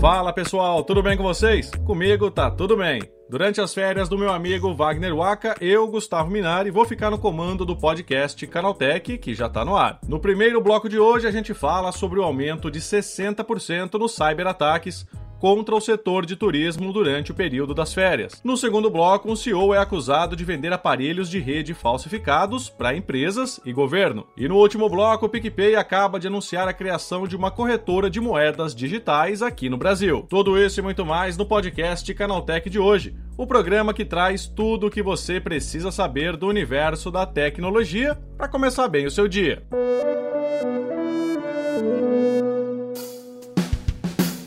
Fala pessoal, tudo bem com vocês? Comigo tá tudo bem. Durante as férias do meu amigo Wagner Waka, eu, Gustavo Minari, vou ficar no comando do podcast Canaltech, que já está no ar. No primeiro bloco de hoje, a gente fala sobre o aumento de 60% nos cyberataques contra o setor de turismo durante o período das férias. No segundo bloco, um CEO é acusado de vender aparelhos de rede falsificados para empresas e governo. E no último bloco, o PicPay acaba de anunciar a criação de uma corretora de moedas digitais aqui no Brasil. Tudo isso e muito mais no podcast Canaltech de hoje, o programa que traz tudo o que você precisa saber do universo da tecnologia para começar bem o seu dia.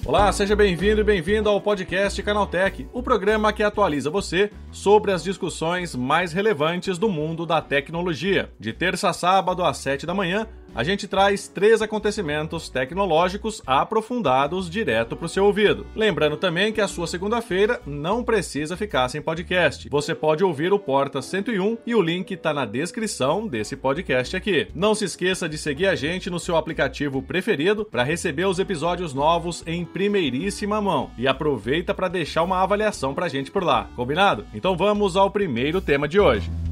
Olá, seja bem-vindo e bem-vindo ao podcast Canaltech, o programa que atualiza você sobre as discussões mais relevantes do mundo da tecnologia. De terça a sábado às 7 da manhã, a gente traz três acontecimentos tecnológicos aprofundados direto para o seu ouvido. Lembrando também que a sua segunda-feira não precisa ficar sem podcast. Você pode ouvir o Porta 101 e o link está na descrição desse podcast aqui. Não se esqueça de seguir a gente no seu aplicativo preferido para receber os episódios novos em primeiríssima mão. E aproveita para deixar uma avaliação para a gente por lá, combinado? Então vamos ao primeiro tema de hoje.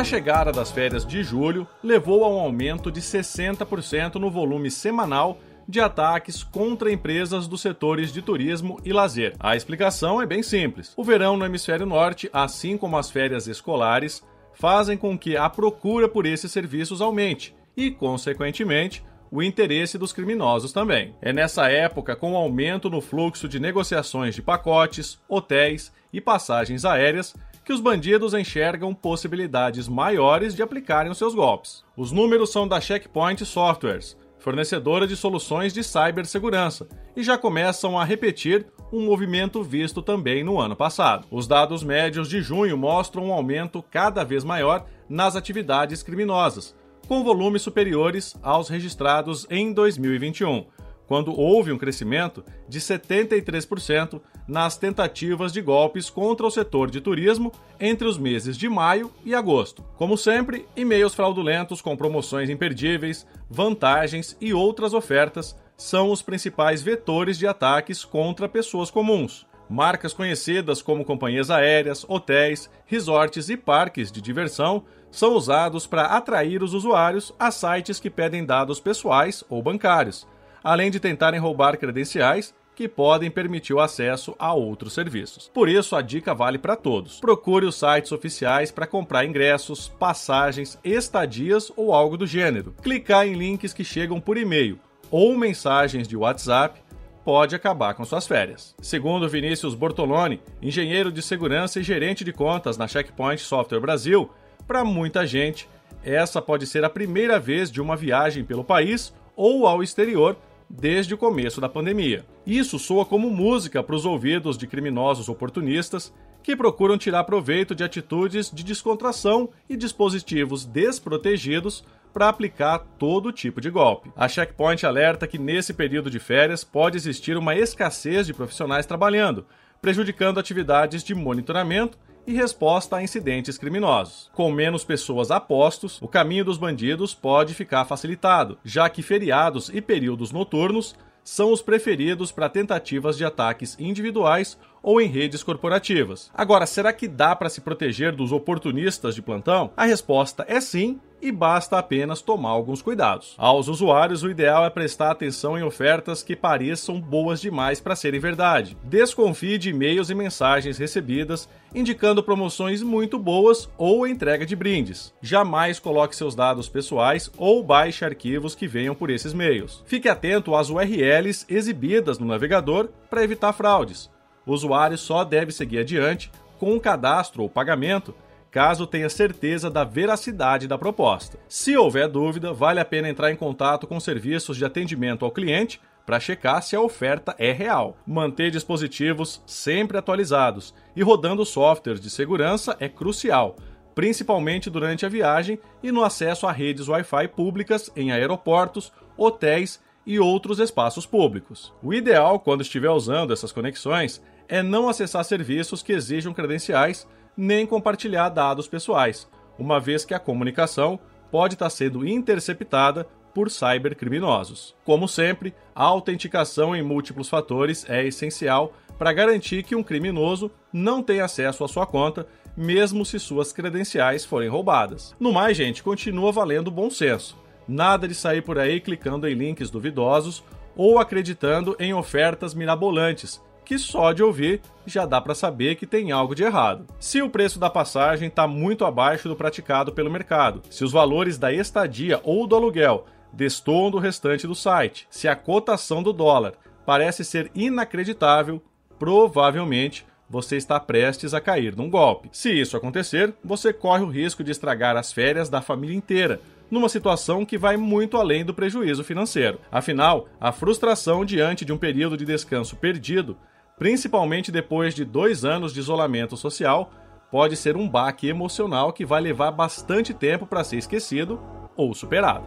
A chegada das férias de julho levou a um aumento de 60% no volume semanal de ataques contra empresas dos setores de turismo e lazer. A explicação é bem simples. O verão no hemisfério norte, assim como as férias escolares, fazem com que a procura por esses serviços aumente e, consequentemente, o interesse dos criminosos também. É nessa época, com o aumento no fluxo de negociações de pacotes, hotéis e passagens aéreas, que os bandidos enxergam possibilidades maiores de aplicarem os seus golpes. Os números são da Checkpoint Softwares, fornecedora de soluções de cibersegurança, e já começam a repetir um movimento visto também no ano passado. Os dados médios de junho mostram um aumento cada vez maior nas atividades criminosas, com volumes superiores aos registrados em 2021, quando houve um crescimento de 73% nas tentativas de golpes contra o setor de turismo entre os meses de maio e agosto. Como sempre, e-mails fraudulentos com promoções imperdíveis, vantagens e outras ofertas são os principais vetores de ataques contra pessoas comuns. Marcas conhecidas como companhias aéreas, hotéis, resorts e parques de diversão são usados para atrair os usuários a sites que pedem dados pessoais ou bancários além de tentarem roubar credenciais que podem permitir o acesso a outros serviços. Por isso, a dica vale para todos. Procure os sites oficiais para comprar ingressos, passagens, estadias ou algo do gênero. Clicar em links que chegam por e-mail ou mensagens de WhatsApp pode acabar com suas férias. Segundo Vinícius Bortoloni, engenheiro de segurança e gerente de contas na Checkpoint Software Brasil, para muita gente, essa pode ser a primeira vez de uma viagem pelo país ou ao exterior desde o começo da pandemia. Isso soa como música para os ouvidos de criminosos oportunistas que procuram tirar proveito de atitudes de descontração e dispositivos desprotegidos para aplicar todo tipo de golpe. A Checkpoint alerta que nesse período de férias pode existir uma escassez de profissionais trabalhando, prejudicando atividades de monitoramento e resposta a incidentes criminosos. Com menos pessoas a postos, o caminho dos bandidos pode ficar facilitado, já que feriados e períodos noturnos são os preferidos para tentativas de ataques individuais ou em redes corporativas. Agora, será que dá para se proteger dos oportunistas de plantão? A resposta é sim e basta apenas tomar alguns cuidados. Aos usuários, o ideal é prestar atenção em ofertas que pareçam boas demais para serem verdade. Desconfie de e-mails e mensagens recebidas indicando promoções muito boas ou entrega de brindes. Jamais coloque seus dados pessoais ou baixe arquivos que venham por esses meios. Fique atento às URLs exibidas no navegador para evitar fraudes. O usuário só deve seguir adiante com um cadastro ou pagamento caso tenha certeza da veracidade da proposta. Se houver dúvida, vale a pena entrar em contato com serviços de atendimento ao cliente para checar se a oferta é real. Manter dispositivos sempre atualizados e rodando softwares de segurança é crucial, principalmente durante a viagem e no acesso a redes Wi-Fi públicas em aeroportos, hotéis e outros espaços públicos. O ideal, quando estiver usando essas conexões, é não acessar serviços que exijam credenciais nem compartilhar dados pessoais, uma vez que a comunicação pode estar sendo interceptada por cybercriminosos. Como sempre, a autenticação em múltiplos fatores é essencial para garantir que um criminoso não tenha acesso à sua conta, mesmo se suas credenciais forem roubadas. No mais, gente, continua valendo o bom senso. Nada de sair por aí clicando em links duvidosos ou acreditando em ofertas mirabolantes, que só de ouvir já dá para saber que tem algo de errado. Se o preço da passagem está muito abaixo do praticado pelo mercado, se os valores da estadia ou do aluguel destoam do restante do site, se a cotação do dólar parece ser inacreditável, provavelmente você está prestes a cair num golpe. Se isso acontecer, você corre o risco de estragar as férias da família inteira, numa situação que vai muito além do prejuízo financeiro. Afinal, a frustração diante de um período de descanso perdido, principalmente depois de dois anos de isolamento social, pode ser um baque emocional que vai levar bastante tempo para ser esquecido ou superado.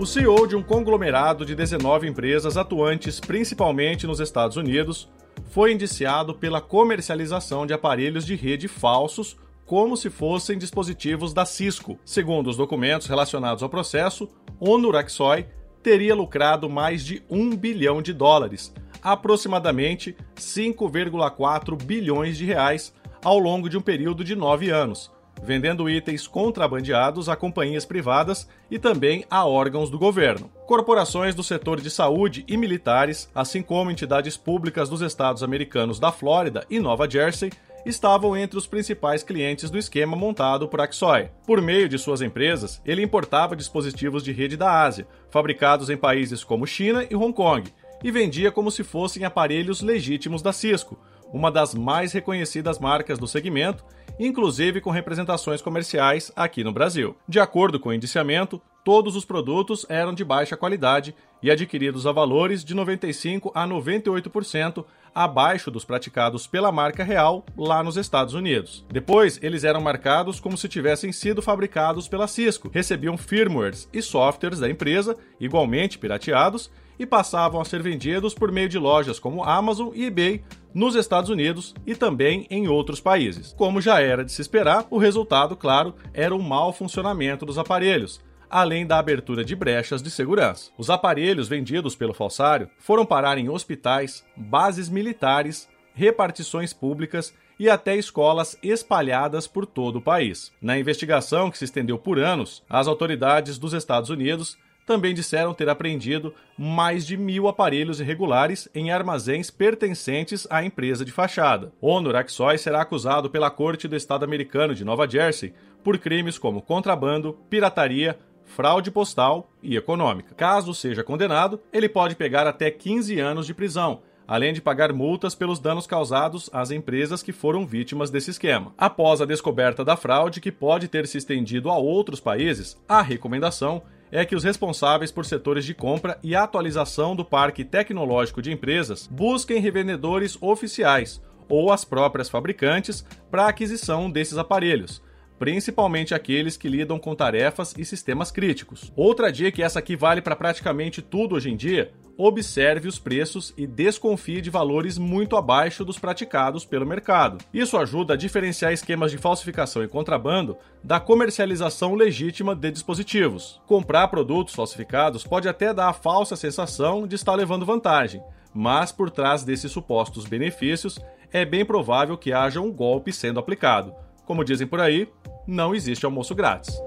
O CEO de um conglomerado de 19 empresas atuantes principalmente nos Estados Unidos foi indiciado pela comercialização de aparelhos de rede falsos como se fossem dispositivos da Cisco. Segundo os documentos relacionados ao processo, Honor Axoy teria lucrado mais de 1 bilhão de dólares, aproximadamente 5,4 bilhões de reais, ao longo de um período de nove anos, vendendo itens contrabandeados a companhias privadas e também a órgãos do governo. Corporações do setor de saúde e militares, assim como entidades públicas dos estados americanos da Flórida e Nova Jersey, estavam entre os principais clientes do esquema montado por Axoy. Por meio de suas empresas, ele importava dispositivos de rede da Ásia, fabricados em países como China e Hong Kong, e vendia como se fossem aparelhos legítimos da Cisco, uma das mais reconhecidas marcas do segmento, inclusive com representações comerciais aqui no Brasil. De acordo com o indiciamento, todos os produtos eram de baixa qualidade e adquiridos a valores de 95 a 98% abaixo dos praticados pela marca real lá nos Estados Unidos. Depois, eles eram marcados como se tivessem sido fabricados pela Cisco, recebiam firmwares e softwares da empresa, igualmente pirateados, e passavam a ser vendidos por meio de lojas como Amazon e eBay nos Estados Unidos e também em outros países. Como já era de se esperar, o resultado, claro, era o mau funcionamento dos aparelhos, além da abertura de brechas de segurança. Os aparelhos vendidos pelo falsário foram parar em hospitais, bases militares, repartições públicas e até escolas espalhadas por todo o país. Na investigação, que se estendeu por anos, as autoridades dos Estados Unidos também disseram ter apreendido mais de mil aparelhos irregulares em armazéns pertencentes à empresa de fachada. Honor Axoy será acusado pela Corte do Estado americano de Nova Jersey por crimes como contrabando, pirataria, fraude postal e econômica. Caso seja condenado, ele pode pegar até 15 anos de prisão, além de pagar multas pelos danos causados às empresas que foram vítimas desse esquema. Após a descoberta da fraude, que pode ter se estendido a outros países, a recomendação é que os responsáveis por setores de compra e atualização do parque tecnológico de empresas busquem revendedores oficiais ou as próprias fabricantes para a aquisição desses aparelhos, principalmente aqueles que lidam com tarefas e sistemas críticos. Outra dica, e essa aqui vale para praticamente tudo hoje em dia, observe os preços e desconfie de valores muito abaixo dos praticados pelo mercado. Isso ajuda a diferenciar esquemas de falsificação e contrabando da comercialização legítima de dispositivos. Comprar produtos falsificados pode até dar a falsa sensação de estar levando vantagem, mas por trás desses supostos benefícios é bem provável que haja um golpe sendo aplicado. Como dizem por aí, não existe almoço grátis.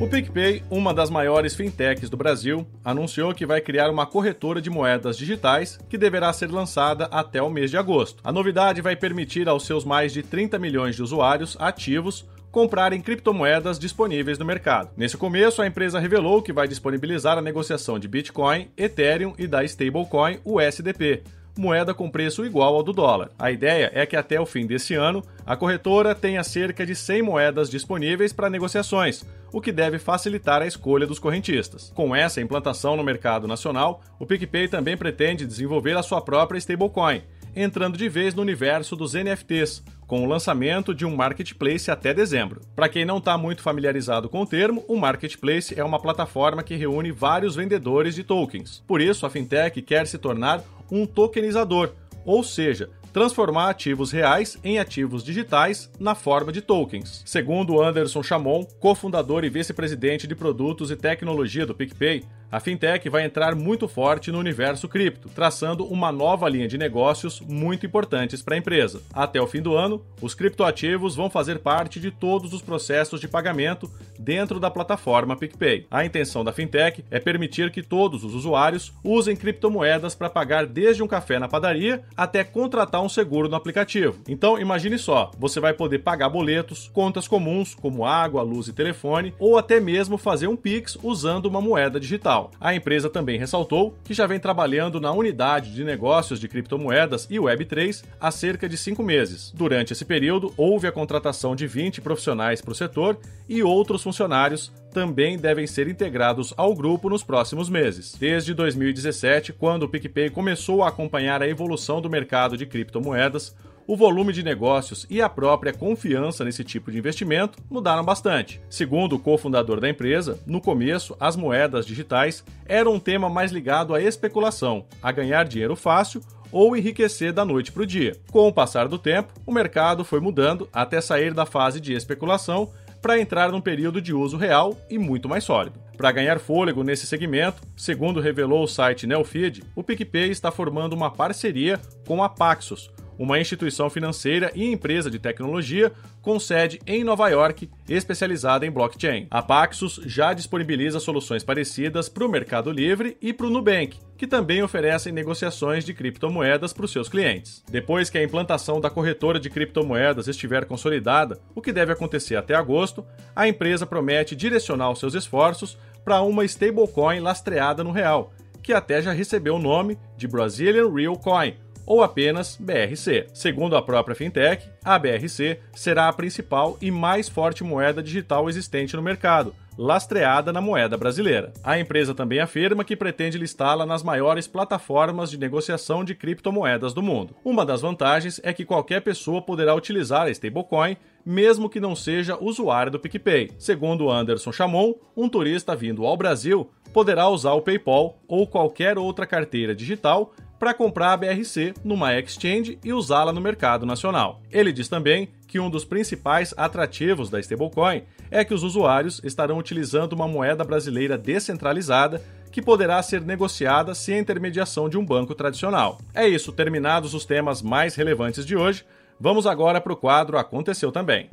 O PicPay, uma das maiores fintechs do Brasil, anunciou que vai criar uma corretora de moedas digitais que deverá ser lançada até o mês de agosto. A novidade vai permitir aos seus mais de 30 milhões de usuários ativos comprarem criptomoedas disponíveis no mercado. Nesse começo, a empresa revelou que vai disponibilizar a negociação de Bitcoin, Ethereum e da stablecoin USDP moeda com preço igual ao do dólar. A ideia é que até o fim desse ano, a corretora tenha cerca de 100 moedas disponíveis para negociações, o que deve facilitar a escolha dos correntistas. Com essa implantação no mercado nacional, o PicPay também pretende desenvolver a sua própria stablecoin, entrando de vez no universo dos NFTs, com o lançamento de um marketplace até dezembro. Para quem não está muito familiarizado com o termo, o marketplace é uma plataforma que reúne vários vendedores de tokens. Por isso, a fintech quer se tornar um tokenizador, ou seja, transformar ativos reais em ativos digitais na forma de tokens. Segundo Anderson Chamon, cofundador e vice-presidente de produtos e tecnologia do PicPay, a fintech vai entrar muito forte no universo cripto, traçando uma nova linha de negócios muito importantes para a empresa. Até o fim do ano, os criptoativos vão fazer parte de todos os processos de pagamento dentro da plataforma PicPay. A intenção da fintech é permitir que todos os usuários usem criptomoedas para pagar desde um café na padaria até contratar um seguro no aplicativo. Então, imagine só, você vai poder pagar boletos, contas comuns como água, luz e telefone, ou até mesmo fazer um Pix usando uma moeda digital. A empresa também ressaltou que já vem trabalhando na unidade de negócios de criptomoedas e Web3 há cerca de cinco meses. Durante esse período, houve a contratação de 20 profissionais para o setor e outros funcionários também devem ser integrados ao grupo nos próximos meses. Desde 2017, quando o PicPay começou a acompanhar a evolução do mercado de criptomoedas, o volume de negócios e a própria confiança nesse tipo de investimento mudaram bastante. Segundo o cofundador da empresa, no começo, as moedas digitais eram um tema mais ligado à especulação, a ganhar dinheiro fácil ou enriquecer da noite para o dia. Com o passar do tempo, o mercado foi mudando até sair da fase de especulação para entrar num período de uso real e muito mais sólido. Para ganhar fôlego nesse segmento, segundo revelou o site Neofeed, o PicPay está formando uma parceria com a Paxos, uma instituição financeira e empresa de tecnologia com sede em Nova York, especializada em blockchain. A Paxos já disponibiliza soluções parecidas para o Mercado Livre e para o Nubank, que também oferecem negociações de criptomoedas para os seus clientes. Depois que a implantação da corretora de criptomoedas estiver consolidada, o que deve acontecer até agosto, a empresa promete direcionar os seus esforços para uma stablecoin lastreada no real, que até já recebeu o nome de Brazilian Real Coin, ou apenas BRC. Segundo a própria fintech, a BRC será a principal e mais forte moeda digital existente no mercado, lastreada na moeda brasileira. A empresa também afirma que pretende listá-la nas maiores plataformas de negociação de criptomoedas do mundo. Uma das vantagens é que qualquer pessoa poderá utilizar a stablecoin mesmo que não seja usuário do PicPay. Segundo Anderson Chamon, um turista vindo ao Brasil poderá usar o PayPal ou qualquer outra carteira digital para comprar a BRC numa exchange e usá-la no mercado nacional. Ele diz também que um dos principais atrativos da stablecoin é que os usuários estarão utilizando uma moeda brasileira descentralizada que poderá ser negociada sem a intermediação de um banco tradicional. É isso, terminados os temas mais relevantes de hoje, vamos agora para o quadro Aconteceu Também.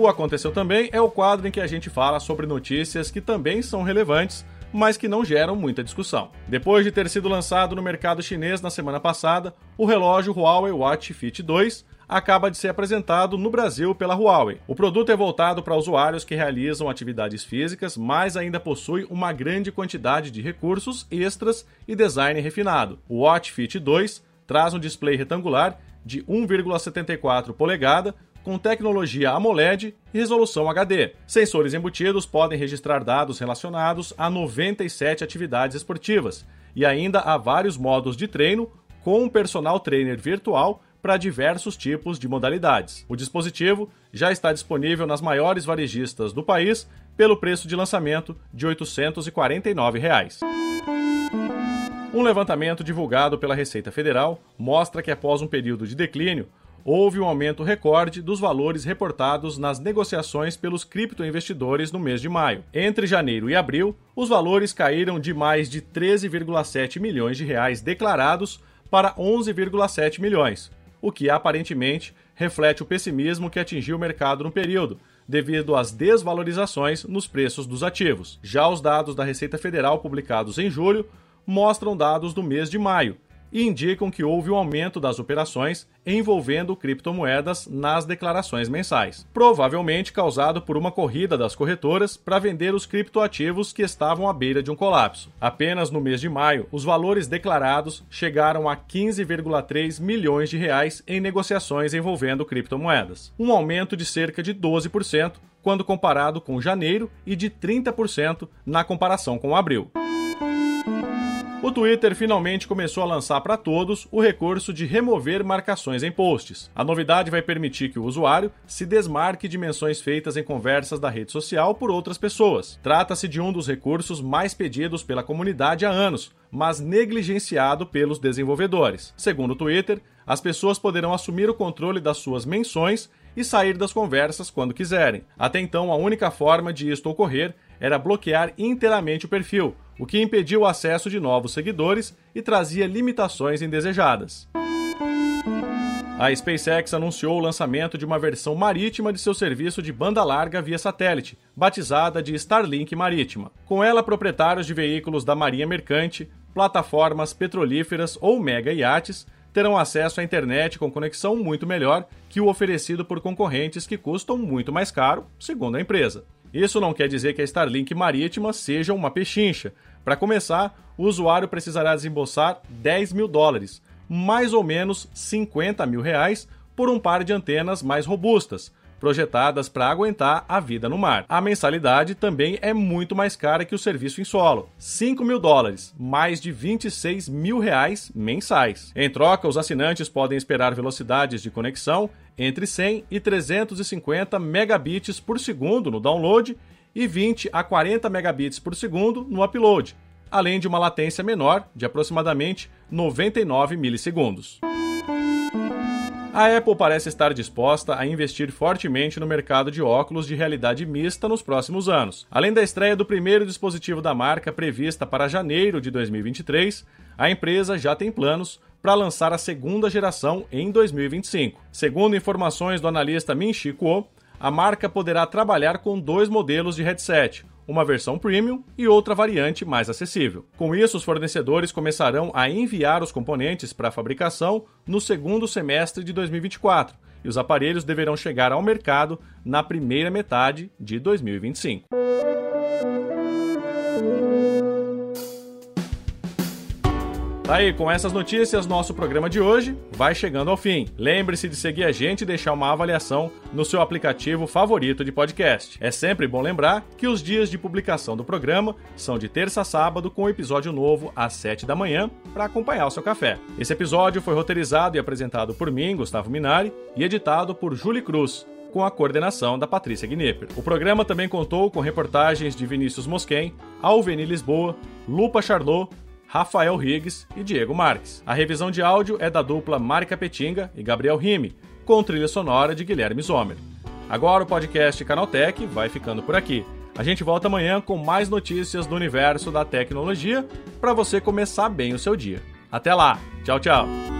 O Aconteceu Também é o quadro em que a gente fala sobre notícias que também são relevantes, mas que não geram muita discussão. Depois de ter sido lançado no mercado chinês na semana passada, o relógio Huawei Watch Fit 2 acaba de ser apresentado no Brasil pela Huawei. O produto é voltado para usuários que realizam atividades físicas, mas ainda possui uma grande quantidade de recursos extras e design refinado. O Watch Fit 2 traz um display retangular de 1,74 polegada com tecnologia AMOLED e resolução HD. Sensores embutidos podem registrar dados relacionados a 97 atividades esportivas e ainda há vários modos de treino com um personal trainer virtual para diversos tipos de modalidades. O dispositivo já está disponível nas maiores varejistas do país pelo preço de lançamento de 849 reais. Um levantamento divulgado pela Receita Federal mostra que após um período de declínio, houve um aumento recorde dos valores reportados nas negociações pelos criptoinvestidores no mês de maio. Entre janeiro e abril, os valores caíram de mais de 13,7 milhões de reais declarados para 11,7 milhões, o que aparentemente reflete o pessimismo que atingiu o mercado no período, devido às desvalorizações nos preços dos ativos. Já os dados da Receita Federal publicados em julho mostram dados do mês de maio, e indicam que houve um aumento das operações envolvendo criptomoedas nas declarações mensais, provavelmente causado por uma corrida das corretoras para vender os criptoativos que estavam à beira de um colapso. Apenas no mês de maio, os valores declarados chegaram a 15,3 milhões de reais em negociações envolvendo criptomoedas, um aumento de cerca de 12% quando comparado com janeiro e de 30% na comparação com abril. O Twitter finalmente começou a lançar para todos o recurso de remover marcações em posts. A novidade vai permitir que o usuário se desmarque de menções feitas em conversas da rede social por outras pessoas. Trata-se de um dos recursos mais pedidos pela comunidade há anos, mas negligenciado pelos desenvolvedores. Segundo o Twitter, as pessoas poderão assumir o controle das suas menções e sair das conversas quando quiserem. Até então, a única forma de isto ocorrer era bloquear inteiramente o perfil, o que impediu o acesso de novos seguidores e trazia limitações indesejadas. A SpaceX anunciou o lançamento de uma versão marítima de seu serviço de banda larga via satélite, batizada de Starlink Marítima. Com ela, proprietários de veículos da Marinha Mercante, plataformas petrolíferas ou mega iates terão acesso à internet com conexão muito melhor que o oferecido por concorrentes que custam muito mais caro, segundo a empresa. Isso não quer dizer que a Starlink marítima seja uma pechincha. Para começar, o usuário precisará desembolsar 10 mil dólares, mais ou menos 50 mil reais, por um par de antenas mais robustas, projetadas para aguentar a vida no mar. A mensalidade também é muito mais cara que o serviço em solo, 5 mil dólares, mais de 26 mil reais mensais. Em troca, os assinantes podem esperar velocidades de conexão entre 100 e 350 megabits por segundo no download e 20 a 40 megabits por segundo no upload, além de uma latência menor de aproximadamente 99 milissegundos. A Apple parece estar disposta a investir fortemente no mercado de óculos de realidade mista nos próximos anos. Além da estreia do primeiro dispositivo da marca prevista para janeiro de 2023, a empresa já tem planos para lançar a segunda geração em 2025. Segundo informações do analista Min-Chi Kuo, a marca poderá trabalhar com dois modelos de headset, uma versão premium e outra variante mais acessível. Com isso, os fornecedores começarão a enviar os componentes para a fabricação no segundo semestre de 2024 e os aparelhos deverão chegar ao mercado na primeira metade de 2025. Tá aí, com essas notícias, nosso programa de hoje vai chegando ao fim. Lembre-se de seguir a gente e deixar uma avaliação no seu aplicativo favorito de podcast. É sempre bom lembrar que os dias de publicação do programa são de terça a sábado, com episódio novo às 7 da manhã, para acompanhar o seu café. Esse episódio foi roteirizado e apresentado por mim, Gustavo Minari, e editado por Julie Cruz com a coordenação da Patrícia Gnipper. O programa também contou com reportagens de Vinícius Mosquen, Alveni Lisboa, Lupa Charlot, Rafael Riggs e Diego Marques. A revisão de áudio é da dupla Marca Petinga e Gabriel Rime, com trilha sonora de Guilherme Zomer. Agora o podcast Canaltech vai ficando por aqui. A gente volta amanhã com mais notícias do universo da tecnologia para você começar bem o seu dia. Até lá. Tchau, tchau.